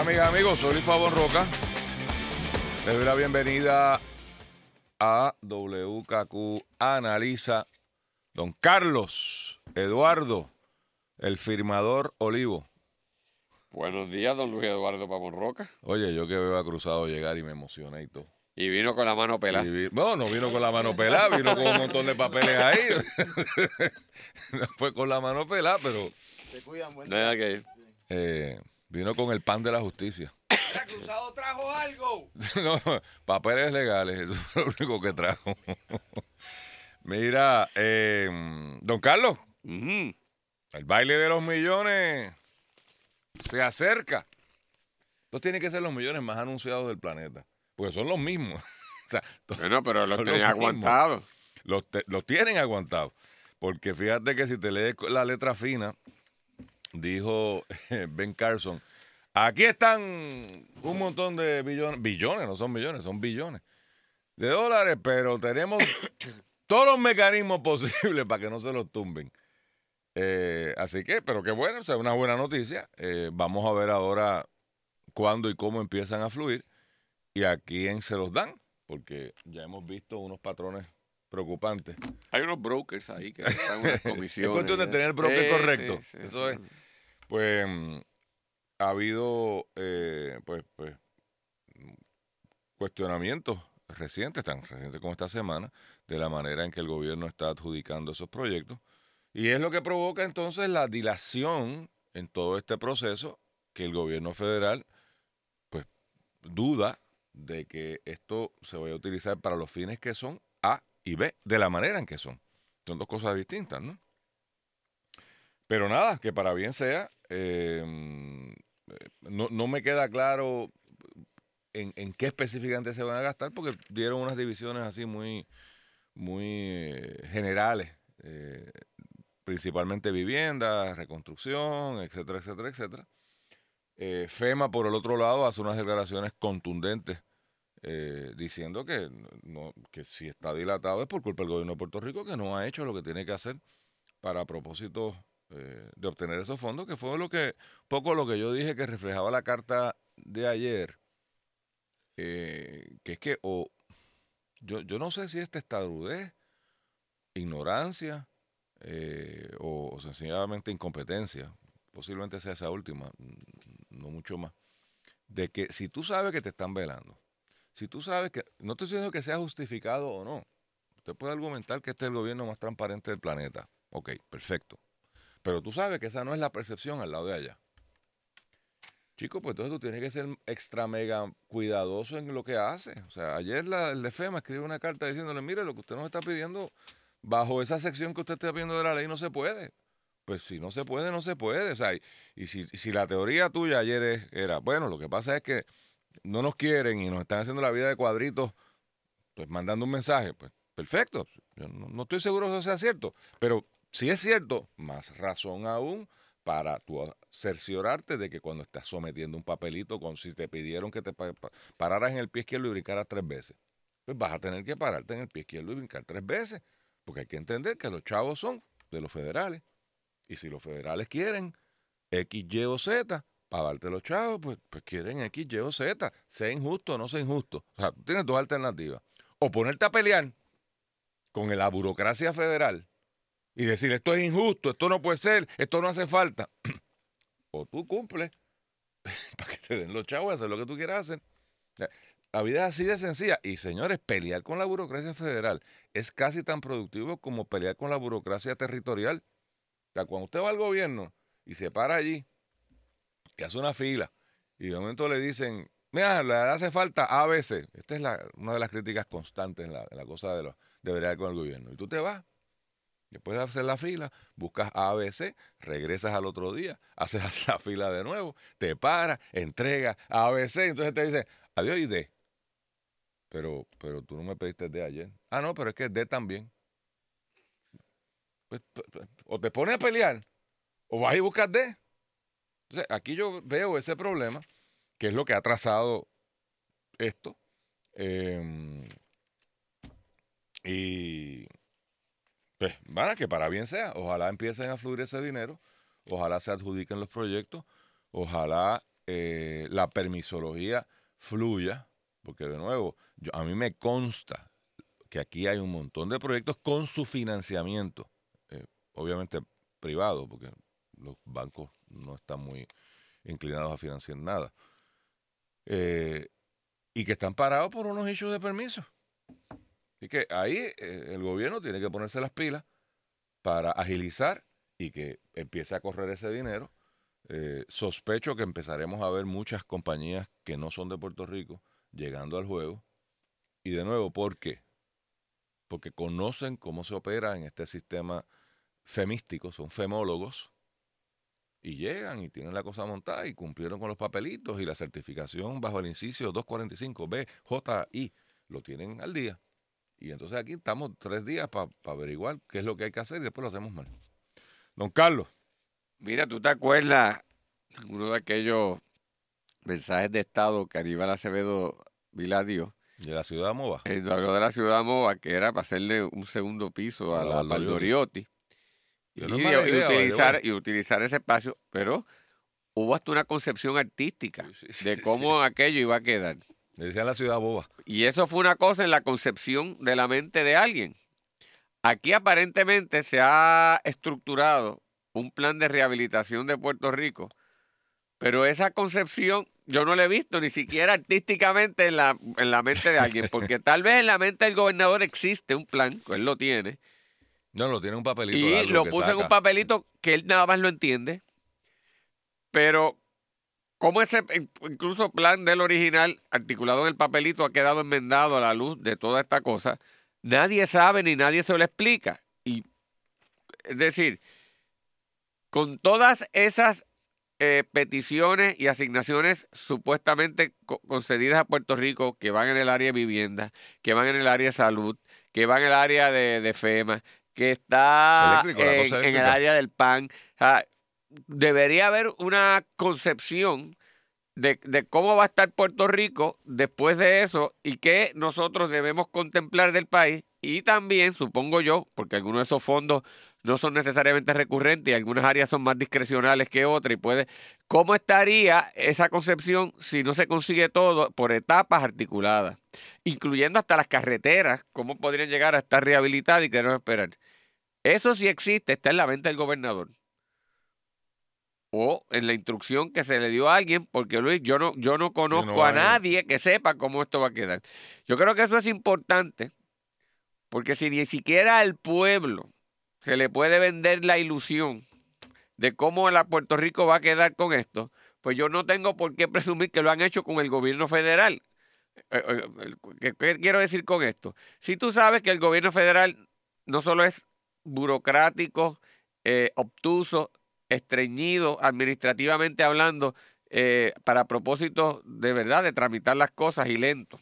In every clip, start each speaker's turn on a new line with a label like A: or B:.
A: amigas amigos. Soy Luis Pavón Roca. Les doy la bienvenida a WKQ Analiza. Don Carlos Eduardo, el firmador Olivo.
B: Buenos días, don Luis Eduardo Pavón Roca.
A: Oye, yo que veo a Cruzado llegar y me emocioné y todo.
B: Y vino con la mano pelada.
A: Vi- bueno, no vino con la mano pelada, vino con un montón de papeles ahí. no fue con la mano pelada, pero
B: No hay que
A: eh, vino con el pan de la justicia.
C: Cruzado trajo algo.
A: No, papeles legales, eso es lo único que trajo. Mira, eh, don Carlos, el baile de los millones se acerca. Estos tienen que ser los millones más anunciados del planeta, porque son los mismos. O sea,
B: Bueno, pero
A: los
B: tenía
A: mismos.
B: aguantado.
A: Los, los tienen aguantados. Porque fíjate que si te lees la letra fina, dijo Ben Carson, aquí están un montón de billones, billones, no son millones, son billones de dólares, pero tenemos todos los mecanismos posibles para que no se los tumben. Eh, así que, pero qué bueno, o sea, una buena noticia. Eh, vamos a ver ahora cuándo y cómo empiezan a fluir y a quién se los dan, porque ya hemos visto unos patrones preocupantes.
B: Hay unos brokers ahí que están unas comisiones.
A: cuestión de tener el broker
B: Sí,
A: correcto.
B: sí, sí,
A: Eso es. Pues mm, ha habido eh, pues, pues cuestionamientos recientes, tan recientes como esta semana, de la manera en que el gobierno está adjudicando esos proyectos. Y es lo que provoca entonces la dilación en todo este proceso que el gobierno federal pues duda de que esto se vaya a utilizar para los fines que son A y B, de la manera en que son. Son dos cosas distintas, ¿no? Pero nada, que para bien sea, eh, no, no me queda claro en, en qué específicamente se van a gastar, porque dieron unas divisiones así muy, muy eh, generales, eh, principalmente vivienda, reconstrucción, etcétera, etcétera, etcétera. FEMA, por el otro lado, hace unas declaraciones contundentes eh, diciendo que, no, que si está dilatado es por culpa del gobierno de Puerto Rico, que no ha hecho lo que tiene que hacer para propósitos eh, de obtener esos fondos, que fue lo que, poco lo que yo dije que reflejaba la carta de ayer, eh, que es que o yo, yo no sé si es testarudez, ignorancia eh, o, sencillamente incompetencia, posiblemente sea esa última, no mucho más, de que si tú sabes que te están velando, si tú sabes que, no estoy diciendo que sea justificado o no, usted puede argumentar que este es el gobierno más transparente del planeta, ok, perfecto, pero tú sabes que esa no es la percepción al lado de allá. Chico, pues entonces tú tienes que ser extra mega cuidadoso en lo que hace. O sea, ayer la, el de FEMA escribe una carta diciéndole, mire, lo que usted nos está pidiendo, bajo esa sección que usted está pidiendo de la ley, no se puede. Pues si no se puede, no se puede. O sea, y, y si, si la teoría tuya ayer es- era, bueno, lo que pasa es que no nos quieren y nos están haciendo la vida de cuadritos, pues mandando un mensaje, pues perfecto. Yo no, estoy seguro que eso sea cierto, pero si es cierto, más razón aún para tú cerciorarte de que cuando estás sometiendo un papelito, con si te pidieron que te pa- pa- pararas en el pie izquierdo y brincaras tres veces, pues vas a tener que pararte en el pie izquierdo y brincar tres veces, porque hay que entender que los chavos son de los federales, y si los federales quieren X, Y o Z, para darte los chavos, pues, pues quieren X, Y o Z, sea injusto o no sea injusto. O sea, tú tienes dos alternativas. O ponerte a pelear con la burocracia federal y decir esto es injusto, esto no puede ser, esto no hace falta. o tú cumples para que te den los chavos hacer lo que tú quieras hacer. La vida es así de sencilla. Y señores, pelear con la burocracia federal es casi tan productivo como pelear con la burocracia territorial. O sea, cuando usted va al gobierno y se para allí y hace una fila y de momento le dicen, mira, le hace falta ABC. Esta es una de las críticas constantes en la, cosa de, los de con el gobierno. Y tú te vas Después de hacer la fila, buscas ABC, regresas al otro día, haces la fila de nuevo, te paras, entregas ABC, entonces te dicen, adiós y D. Pero, pero tú no me pediste D ayer. Ah, no, pero es que D también. Pues, p- p- o te pones a pelear, o vas y buscas D. Entonces, aquí yo veo ese problema, que es lo que ha trazado esto. em, y pues, van a que para bien sea. Ojalá empiecen a fluir ese dinero, ojalá se adjudiquen los proyectos, ojalá eh, la permisología fluya, porque de nuevo, a mí me consta que aquí hay un montón de proyectos con su financiamiento, eh, obviamente privado, porque los bancos no están muy inclinados a financiar nada, eh, y que están parados por unos hechos de permiso. Así que ahí eh, el gobierno tiene que ponerse las pilas para agilizar y que empiece a correr ese dinero. Eh, sospecho que empezaremos a ver muchas compañías que no son de Puerto Rico llegando al juego. Y de nuevo, ¿por qué? Porque conocen cómo se opera en este sistema femístico, son femólogos, y llegan y tienen la cosa montada y cumplieron con los papelitos y la certificación bajo el inciso 245B, JI, lo tienen al día. Y entonces aquí estamos tres días para averiguar qué es lo que hay que hacer y después lo hacemos mal. Don Carlos.
B: Mira, ¿tú te acuerdas uno de aquellos mensajes de Estado que Aníbal Acevedo Viladio,
A: De la ciudad Mova.
B: el habló de la ciudad Moa, que era para hacerle un segundo piso a
A: A
B: la.
A: Valdoriotti
B: y,
A: no
B: utilizar, y utilizar ese espacio, pero hubo hasta una concepción artística de cómo aquello iba a quedar.
A: Le decían la ciudad boba.
B: Y eso fue una cosa en la concepción de la mente de alguien. Aquí aparentemente se ha estructurado un plan de rehabilitación de Puerto Rico, pero esa concepción yo no la he visto ni siquiera artísticamente en la, en la mente de alguien, porque tal vez en la mente del gobernador existe un plan, que él lo tiene,
A: No, lo tiene un papelito.
B: y lo
A: que
B: puso en un papelito que él nada más lo entiende, pero como ese in- incluso plan del original articulado en el papelito ha quedado enmendado a la luz de toda esta cosa, nadie sabe ni nadie se lo explica. Y es decir, con todas esas eh, peticiones y asignaciones supuestamente co- concedidas a Puerto Rico que van en el área de vivienda, que van en el área de salud, que van en el área de, de FEMA, que está
A: Eléctrico,
B: en, el área del PAN. O sea, debería haber una concepción de, de cómo va a estar Puerto Rico después de eso y qué nosotros debemos contemplar del país y también, supongo yo, porque algunos de esos fondos no son necesariamente recurrentes y algunas áreas son más discrecionales que otras y puede, ¿cómo estaría esa concepción si no se consigue todo por etapas articuladas, incluyendo hasta las carreteras, cómo podrían llegar a estar rehabilitadas y queremos esperar? Eso sí existe, está en la mente del gobernador o en la instrucción que se le dio a alguien, porque Luis, yo no, yo no conozco a nadie que sepa cómo esto va a quedar. Yo creo que eso es importante, porque si ni siquiera al pueblo se le puede vender la ilusión de cómo la Puerto Rico va a quedar con esto, pues yo no tengo por qué presumir que lo han hecho con el gobierno federal. Eh, eh, ¿Qué, quiero decir con esto? Si tú sabes que el gobierno federal no solo es burocrático, eh, obtuso, estreñido administrativamente hablando para propósitos de verdad de tramitar las cosas y lento.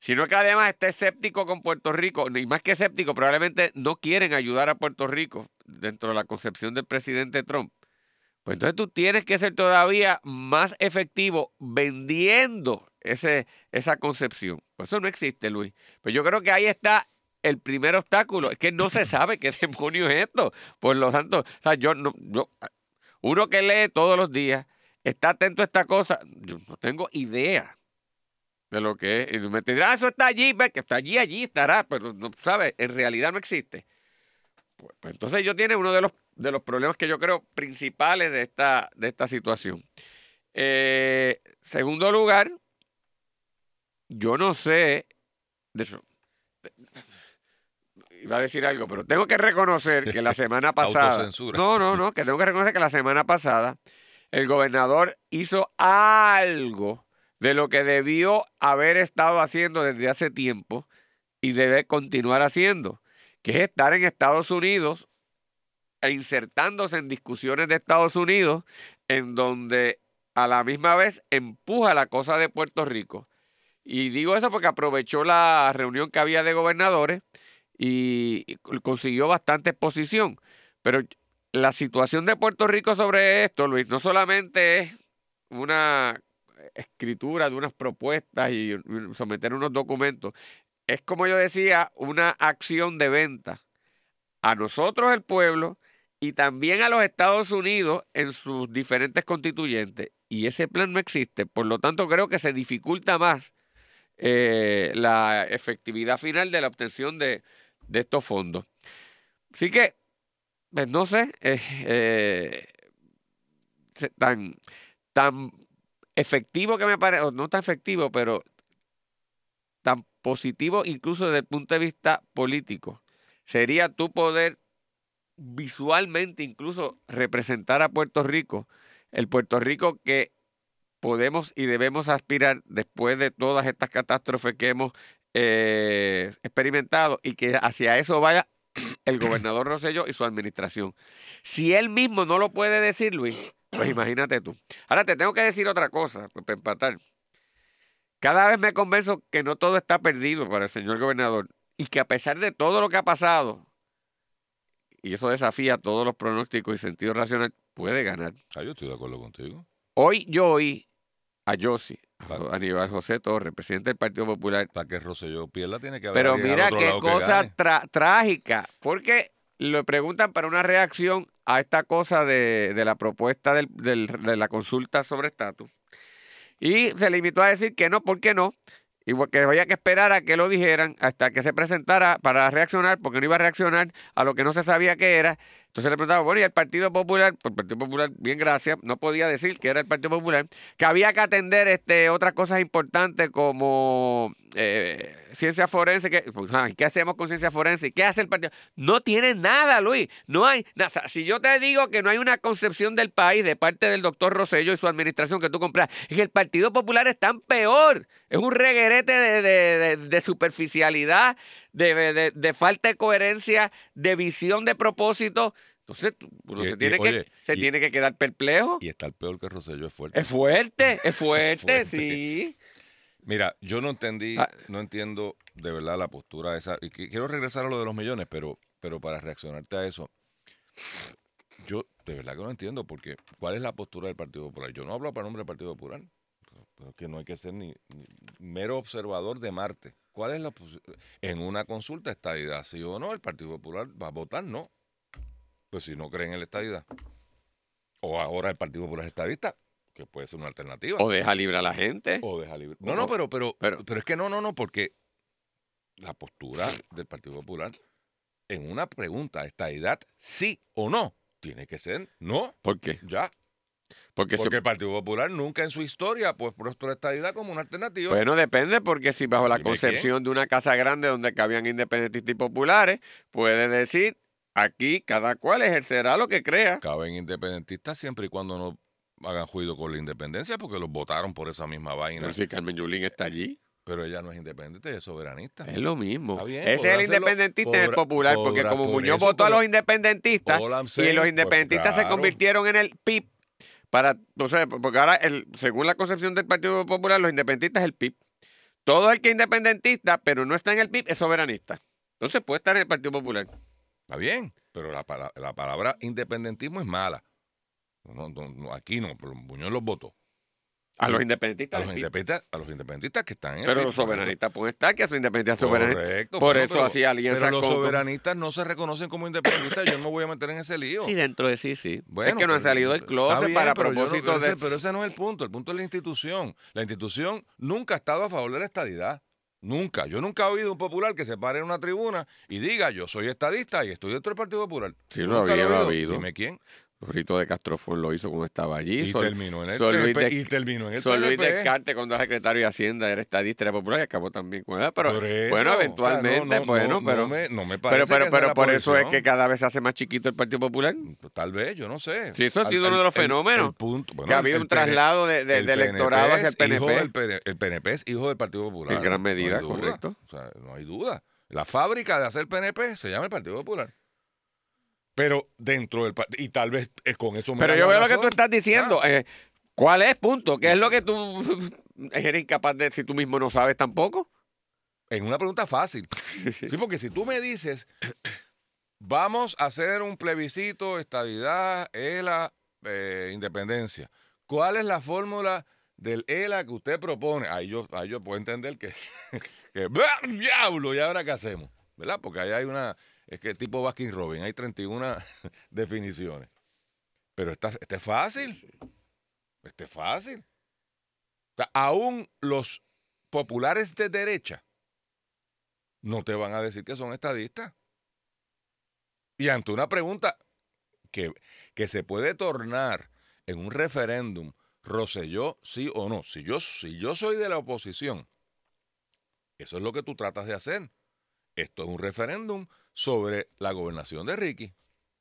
B: Sino que además está escéptico con Puerto Rico, y más que escéptico, probablemente no quieren ayudar a Puerto Rico dentro de la concepción del presidente Trump. Pues entonces tú tienes que ser todavía más efectivo vendiendo ese, esa concepción. Pues eso no existe, Luis. Pues yo creo que ahí está el primer obstáculo. Es que no se sabe qué demonio es esto. Por lo tanto, o sea, yo no, yo, uno que lee todos los días, está atento a esta cosa, yo no tengo idea de lo que es. Y me dirá, "Ah, eso está allí, ve que está allí, allí estará, pero no sabes, en realidad no existe. Pues, pues entonces yo tiene uno de los, de los problemas que yo creo principales de esta, de esta situación. Eh, segundo lugar, yo no sé, de iba a decir algo, pero tengo que reconocer que la semana pasada, no, no, no, que tengo que reconocer que la semana pasada el gobernador hizo algo de lo que debió haber estado haciendo desde hace tiempo y debe continuar haciendo, que es estar en Estados Unidos e insertándose en discusiones de Estados Unidos en donde a la misma vez empuja la cosa de Puerto Rico. Y digo eso porque aprovechó la reunión que había de gobernadores y consiguió bastante exposición. Pero la situación de Puerto Rico sobre esto, Luis, no solamente es una escritura de unas propuestas y someter unos documentos, es como yo decía, una acción de venta a nosotros el pueblo y también a los Estados Unidos en sus diferentes constituyentes. Y ese plan no existe, por lo tanto creo que se dificulta más eh, la efectividad final de la obtención de, de estos fondos. Así que, pues no sé, eh, eh, tan, tan efectivo que me parece, no tan efectivo, pero tan positivo incluso desde el punto de vista político, sería tu poder visualmente incluso representar a Puerto Rico, el Puerto Rico que podemos y debemos aspirar después de todas estas catástrofes que hemos eh, experimentado y que hacia eso vaya el gobernador Rosselló y su administración. Si él mismo no lo puede decir, Luis, pues imagínate tú. Ahora te tengo que decir otra cosa, pues, para empatar. Cada vez me convenzo que no todo está perdido para el señor gobernador y que a pesar de todo lo que ha pasado, y eso desafía todos los pronósticos y sentido racional, puede ganar.
A: Ah, yo estoy de acuerdo contigo.
B: Hoy yo oí a Yossi, a. Aníbal José Torres, presidente del Partido Popular,
A: Para que Rosselló pierda tiene que haber
B: pero mira qué
A: que
B: cosa tra- trágica, porque le preguntan para una reacción a esta cosa de, de la propuesta del- del- de la consulta sobre estatus. Y se limitó a decir que no, ¿por qué no? Y que había que esperar a que lo dijeran hasta que se presentara para reaccionar, porque no iba a reaccionar a lo que no se sabía que era. Entonces le preguntaba, bueno, y el Partido Popular, pues el Partido Popular, bien gracias, no podía decir que era el Partido Popular, que había que atender este, otras cosas importantes como eh, ciencia forense. Que, pues, ay, ¿Qué hacemos con ciencia forense? ¿Qué hace el Partido? No tiene nada, Luis. No hay nada. O sea, si yo te digo que no hay una concepción del país de parte del doctor Rosello y su administración que tú compras, es que el Partido Popular es tan peor. Es un reguerete de superficialidad, de, de- de falta de coherencia, de visión de propósito. Entonces, uno
A: Y-
B: se,
A: y,
B: tiene,
A: oye,
B: que, se
A: y-
B: tiene que quedar perplejo.
A: Y está el peor que Rosselló es fuerte.
B: Es fuerte, es fuerte,
A: Fuerte.
B: sí.
A: Mira, yo no entendí,
B: Ah.
A: no entiendo de verdad la postura esa. Y quiero regresar a lo de los millones, pero, pero para reaccionarte a eso, yo de verdad que no entiendo porque ¿cuál es la postura del Partido Popular? Yo no hablo para nombre del Partido Popular, pero que no hay que ser ni, ni mero observador de Marte. ¿Cuál es la En una consulta, estadidad, sí o no, el Partido Popular va a votar no. Pues si no creen en la estadidad. O ahora el Partido Popular es estadista, que puede ser una alternativa.
B: O deja libre a la gente.
A: O deja libre. No, no. pero, pero,
B: Pero-
A: pero, es que no, no, no, porque la postura del Partido Popular en una pregunta, ¿estadidad sí o no? Tiene que ser no,
B: ¿Por qué?
A: ya.
B: Porque,
A: Porque el Partido Popular nunca en su historia pues puesto la estadidad como una alternativa.
B: Bueno, depende, porque si bajo la concepción de una casa grande donde cabían independentistas y populares, puede decir, aquí cada cual ejercerá lo que crea.
A: Caben independentistas siempre y cuando no hagan juicio con la independencia porque los votaron por esa misma vaina.
B: Pero si Carmen Yulín está allí,
A: Pero ella no es independiente, ella es soberanista.
B: es lo mismo.
A: Bien,
B: Ese es el independentista y el
A: podrá-
B: popular, porque como
A: por
B: Muñoz
A: eso,
B: votó a los independentistas y los
A: pues,
B: independentistas se convirtieron en el PIB, para, sea, porque ahora, el, según la concepción del Partido Popular, los independentistas es el PIB. Todo el que es independentista, pero no está en el PIB, es soberanista. Entonces puede estar en el Partido Popular.
A: Está bien, pero la, la palabra independentismo es mala. No, no, no, aquí no, pero Muñoz los votó.
B: A los
A: A
B: independentistas.
A: los, independentistas, a los independentistas que están en el
B: Pero los soberanistas pueden estar, que su independencia soberanista.
A: Correcto,
B: Por eso
A: pero-
B: hacía alianza
A: Pero los
B: con-
A: soberanistas no se reconocen como independentistas. yo no me voy a meter en ese lío.
B: Sí, dentro de sí, sí.
A: Bueno,
B: es que no han salido del closet
A: bien,
B: para
A: pero no-
B: propósito
A: ese-
B: de...
A: Pero ese no es el punto. El punto es la institución. La institución nunca ha estado a favor de la estadidad. Nunca. Yo nunca he oído un popular que se pare en una tribuna y diga yo soy estadista y estoy dentro del Partido Popular.
B: Sí, lo
A: Nunca
B: había, lo ha habido.
A: Dime quién.
B: Rito de Castrofón lo hizo cuando estaba allí.
A: Y
B: Sol-
A: terminó en el
B: Sol Luis
A: PNP,
B: de-
A: y terminó en el
B: Sol Luis. Descartes, cuando era secretario de Hacienda, era estadista, era popular y acabó también con él. Pero,
A: eso,
B: bueno,
A: o sea,
B: eventualmente,
A: no, no,
B: bueno,
A: no,
B: pero,
A: no me, no me
B: pero,
A: parece
B: pero,
A: que esa
B: pero
A: la
B: por eso es que cada vez se hace más chiquito el Partido Popular.
A: Tal vez, yo no sé.
B: Sí, eso ha sido uno de los fenómenos,
A: el punto- bueno,
B: que ha habido un traslado de, de-
A: el
B: de electorado hacia el
A: hijo
B: PNP.
A: del el PNP es hijo del Partido Popular.
B: En gran medida, correcto.
A: O sea, no hay duda. La fábrica de hacer PNP se llama el Partido Popular. Pero dentro del y tal vez es con eso me
B: Pero yo veo lo que tú estás diciendo.
A: Ah.
B: eh, ¿Cuál es, punto? ¿Qué es lo que tú eres incapaz de si tú mismo no sabes tampoco?
A: En una pregunta fácil. Sí, porque si tú me dices, vamos a hacer un plebiscito, estabilidad, ELA, eh, independencia. ¿Cuál es la fórmula del ELA que usted propone? Ahí yo, ahí yo puedo entender que, que ¡blah, diablo, ¿y ahora qué hacemos? ¿Verdad? Porque ahí hay una, es que tipo Baskin Robin, hay 31 definiciones. Pero esta, este es fácil. Este es fácil. O sea, aún los populares de derecha no te van a decir que son estadistas. Y ante una pregunta que, que se puede tornar en un referéndum, Roselló, sí o no. Si yo, si yo soy de la oposición, eso es lo que tú tratas de hacer. Esto es un referéndum sobre la gobernación de Ricky.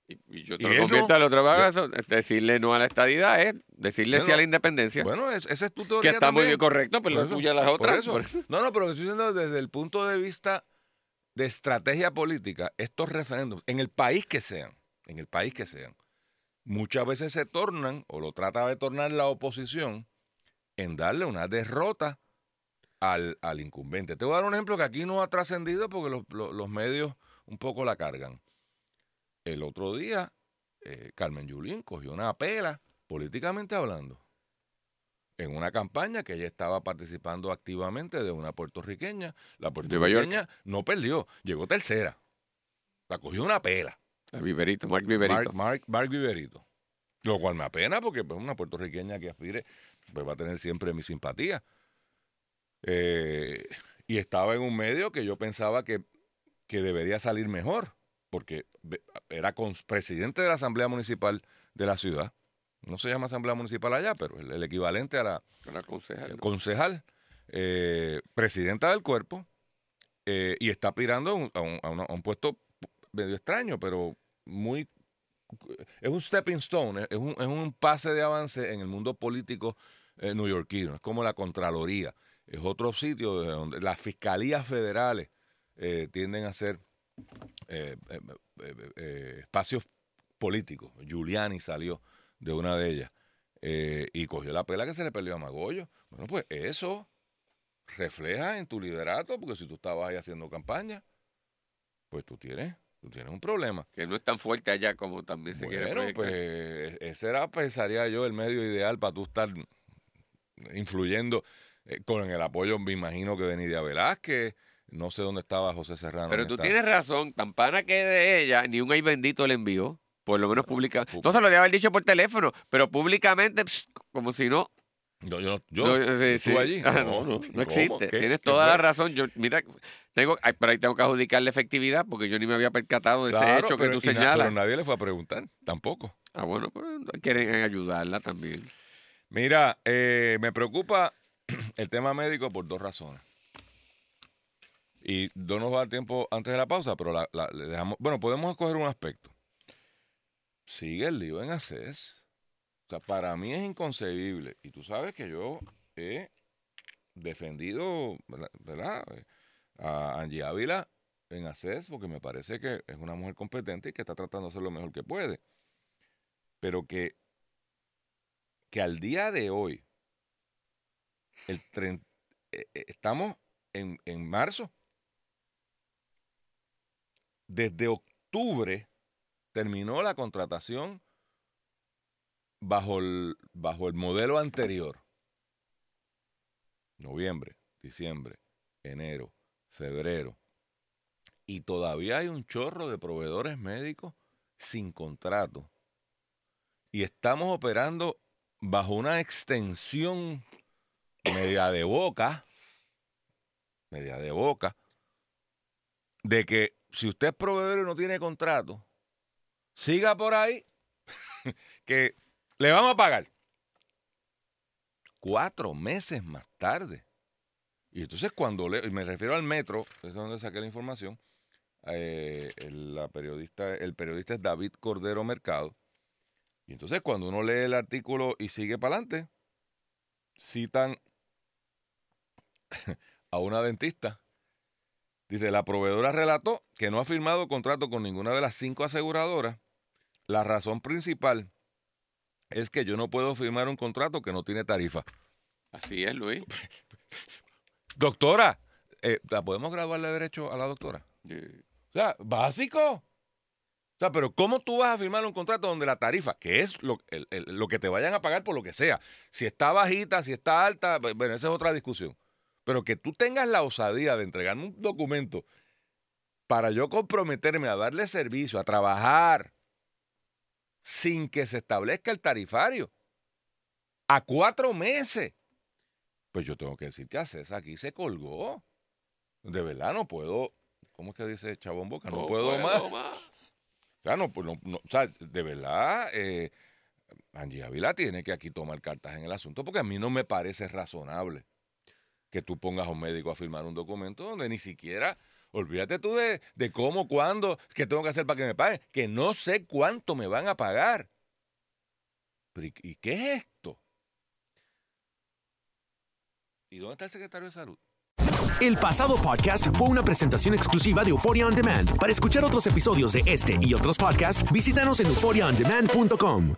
B: Y, y yo
A: Y
B: te lo convierto
A: no-
B: al otro lado, decirle no a la estadidad es decirle sí a la independencia.
A: Bueno, es- esa es tu
B: que
A: teoría
B: está muy bien correcto, pero la tuya las otras.
A: eso.
B: por eso.
A: No, no, pero estoy diciendo desde el punto de vista de estrategia política, estos referéndums, en el país que sean, en el país que sean, muchas veces se tornan, o lo trata de tornar la oposición, en darle una derrota al, al incumbente. Te voy a dar un ejemplo que aquí no ha trascendido porque los, los- los medios un poco la cargan. El otro día, eh, Carmen Yulín cogió una pela, políticamente hablando, en una campaña que ella estaba participando activamente de una puertorriqueña. La puertorriqueña no perdió, llegó tercera. La cogió una pela.
B: Viverito, Mark Viverito.
A: Mark, Mark, Mark Viverito. Lo cual me apena porque pues, una puertorriqueña que aspire pues, va a tener siempre mi simpatía. Eh, y estaba en un medio que yo pensaba que, que debería salir mejor, porque era presidente de la Asamblea Municipal de la ciudad. No se llama Asamblea Municipal allá, pero el, el equivalente a la
B: Una concejal, ¿no?
A: concejal, eh, presidenta del cuerpo, eh, y está aspirando a un, a un- a una- a un puesto medio extraño, pero muy... Es un stepping stone, es un, es un pase de avance en el mundo político eh, neoyorquino, es como la Contraloría, es otro sitio de donde las fiscalías federales eh, tienden a ser eh, eh, eh, espacios políticos. Giuliani salió de una de ellas y cogió la pela que se le perdió a Magollo. Bueno, pues eso refleja en tu liderato, porque si tú estabas ahí haciendo campaña, pues tú tienes, tú tienes un problema.
B: Que no es tan fuerte allá como también se quiere
A: Bueno,
B: proyectar.
A: pues ese era, pensaría yo, el medio ideal para tú estar influyendo eh, con el apoyo, me imagino que de Nidia Velázquez, no sé dónde estaba José Serrano.
B: Pero tú tienes razón, tan pana que de ella, ni un ay bendito le envió, por lo menos pública. No se lo debe haber dicho por teléfono, pero públicamente, pss, como si no.
A: Yo, yo, yo,
B: no,
A: yo
B: sí,
A: estuve
B: sí.
A: allí.
B: Ah, no, no, no existe.
A: ¿Qué?
B: Tienes
A: ¿Qué
B: toda
A: fue?
B: la razón. Yo, mira, tengo, ay, pero ahí tengo que adjudicarle efectividad porque yo ni me había percatado de ese
A: Claro,
B: hecho que
A: pero-
B: tú
A: y na-
B: señalas.
A: Pero nadie le fue a preguntar, tampoco.
B: Ah, bueno, pero quieren ayudarla también.
A: Mira, eh, me preocupa el tema médico por dos razones. Y no nos va a dar tiempo antes de la pausa, pero la, le dejamos. Bueno, podemos escoger un aspecto. Sigue el lío en ACES. O sea, para mí es inconcebible. Y tú sabes que yo he defendido, ¿verdad? A Angie Ávila en ACES porque me parece que es una mujer competente y que está tratando de hacer lo mejor que puede. Pero que que al día de hoy, el tren- eh, eh, estamos en, en marzo, desde octubre terminó la contratación bajo el, modelo anterior. Noviembre, diciembre, enero, febrero. Y todavía hay un chorro de proveedores médicos sin contrato. Y estamos operando bajo una extensión media de boca, media de boca, de que si usted es proveedor y no tiene contrato, siga por ahí, que le vamos a pagar. Cuatro meses más tarde. Y entonces cuando le, me refiero al metro, es donde saqué la información, eh, la periodista, el periodista es David Cordero Mercado, y entonces cuando uno lee el artículo y sigue para adelante, citan a una dentista Dice, la proveedora relató que no ha firmado contrato con ninguna de las cinco aseguradoras. La razón principal es que yo no puedo firmar un contrato que no tiene tarifa.
B: Así es, Luis.
A: Doctora, eh, ¿la podemos graduarle derecho a la doctora? O sea, básico. O sea, pero ¿cómo tú vas a firmar un contrato donde la tarifa, que es lo, el- el- lo que te vayan a pagar por lo que sea, si está bajita, si está alta, bu- bueno, esa es otra discusión. Pero que tú tengas la osadía de entregarme un documento para yo comprometerme a darle servicio, a trabajar, sin que se establezca el tarifario, a cuatro meses. Pues yo tengo que decir que a César aquí se colgó. De verdad no puedo, ¿cómo es que dice Chabón Boca? No, puedo, más. O sea, no, pues, no- no- o sea, de verdad, eh, Angie Ávila tiene que aquí tomar cartas en el asunto porque a mí no me parece razonable que tú pongas a un médico a firmar un documento donde ni siquiera, olvídate tú de, de cómo, cuándo, qué tengo que hacer para que me paguen, que no sé cuánto me van a pagar. Pero, ¿y, qué es esto? ¿Y dónde está el secretario de salud?
D: El pasado podcast fue una presentación exclusiva de Euphoria On Demand. Para escuchar otros episodios de este y otros podcasts, visítanos en euphoriaondemand.com.